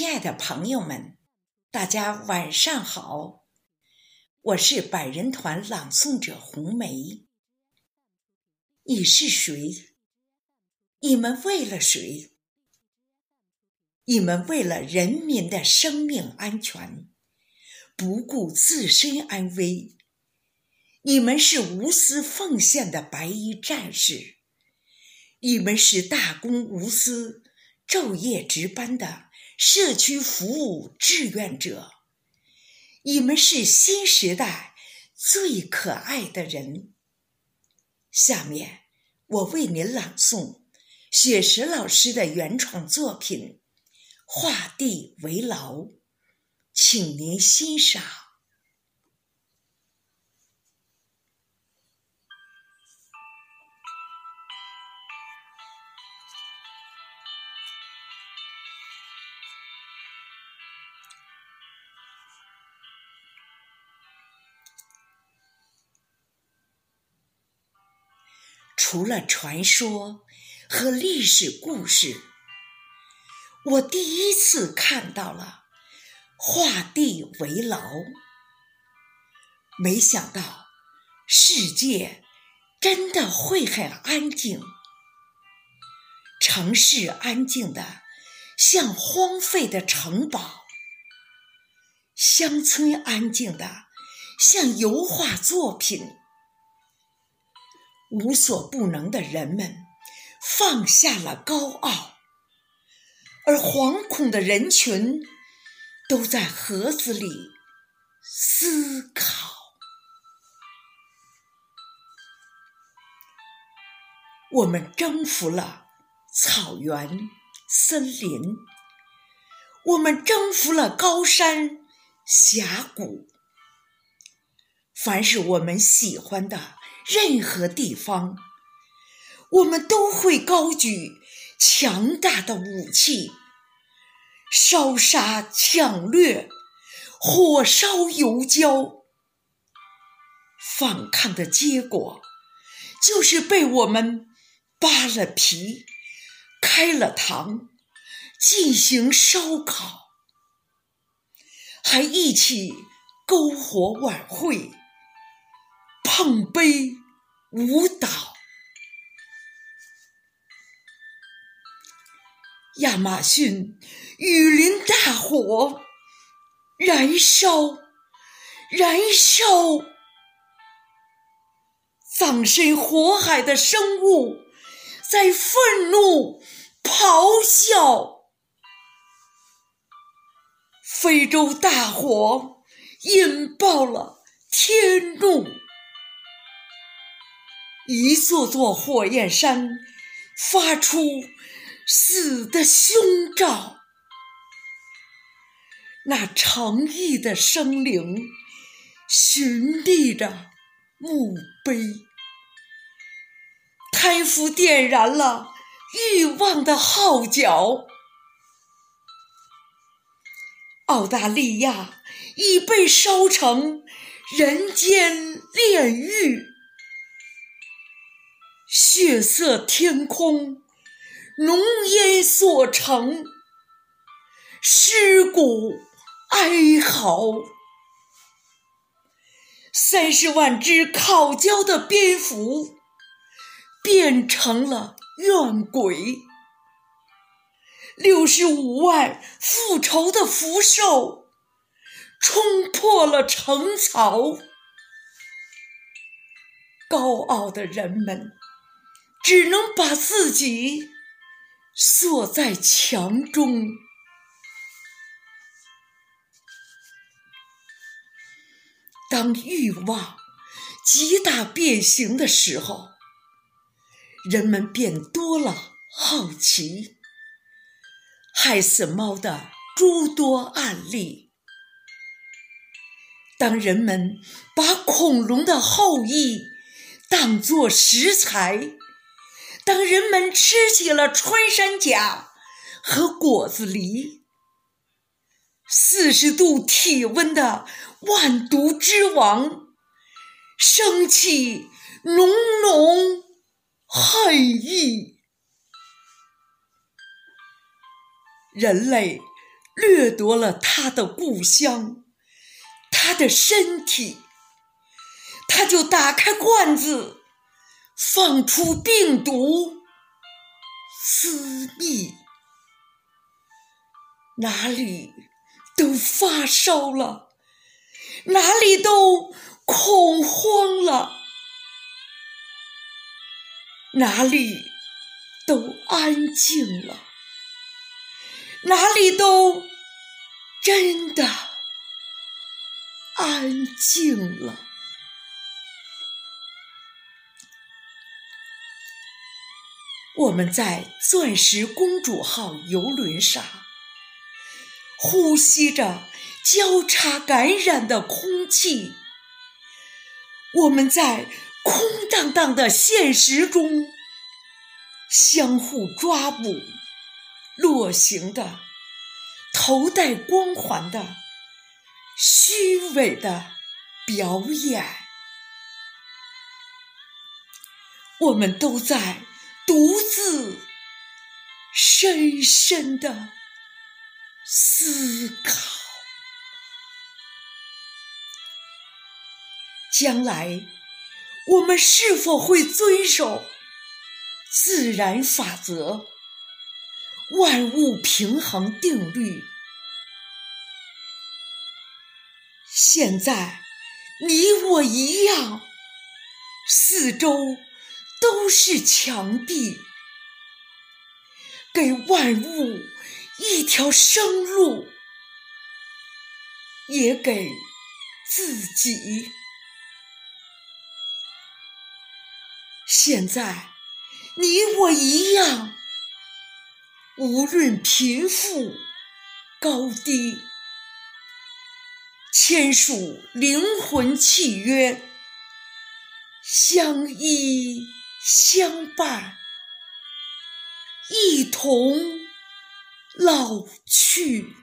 亲爱的朋友们，大家晚上好！我是百人团朗诵者红梅。你是谁？你们为了谁？你们为了人民的生命安全，不顾自身安危。你们是无私奉献的白衣战士，你们是大公无私、昼夜值班的社区服务志愿者，你们是新时代最可爱的人。下面，我为您朗诵雪石老师的原创作品。画地为牢，请您欣赏。除了传说和历史故事。我第一次看到了画地为牢，没想到世界真的会很安静，城市安静的像荒废的城堡，乡村安静的像油画作品，无所不能的人们放下了高傲。而惶恐的人群都在盒子里思考。我们征服了草原、森林，我们征服了高山、峡谷。凡是我们喜欢的任何地方，我们都会高举。强大的武器，烧杀抢掠，火烧油焦。反抗的结果，就是被我们扒了皮、开了膛，进行烧烤，还一起篝火晚会、碰杯舞蹈。亚马逊雨林大火燃烧，燃烧，葬身火海的生物在愤怒咆哮。非洲大火引爆了天怒，一座座火焰山发出。死的凶兆，那诚意的生灵寻觅着墓碑，开福点燃了欲望的号角。澳大利亚已被烧成人间炼狱，血色天空。浓烟所成，尸骨哀嚎。三十万只烤焦的蝙蝠变成了怨鬼，六十五万复仇的福寿冲破了城槽。高傲的人们只能把自己。锁在墙中。当欲望极大变形的时候，人们便多了好奇。害死猫的诸多案例。当人们把恐龙的后裔当作食材。当人们吃起了穿山甲和果子狸，四十度体温的万毒之王，升起浓浓恨意。人类掠夺了他的故乡，他的身体，他就打开罐子，放出病毒，私密，哪里都发烧了，哪里都恐慌了，哪里都安静了。哪里都真的安静了。我们在“钻石公主号”游轮上，呼吸着交叉感染的空气；我们在空荡荡的现实中，相互抓捕。落行的、头戴光环的、虚伪的表演，我们都在独自深深的思考：将来我们是否会遵守自然法则？万物平衡定律。现在，你我一样，四周都是墙壁，给万物一条生路，也给自己。现在，你我一样。无论贫富高低，签署灵魂契约，相依相伴，一同老去。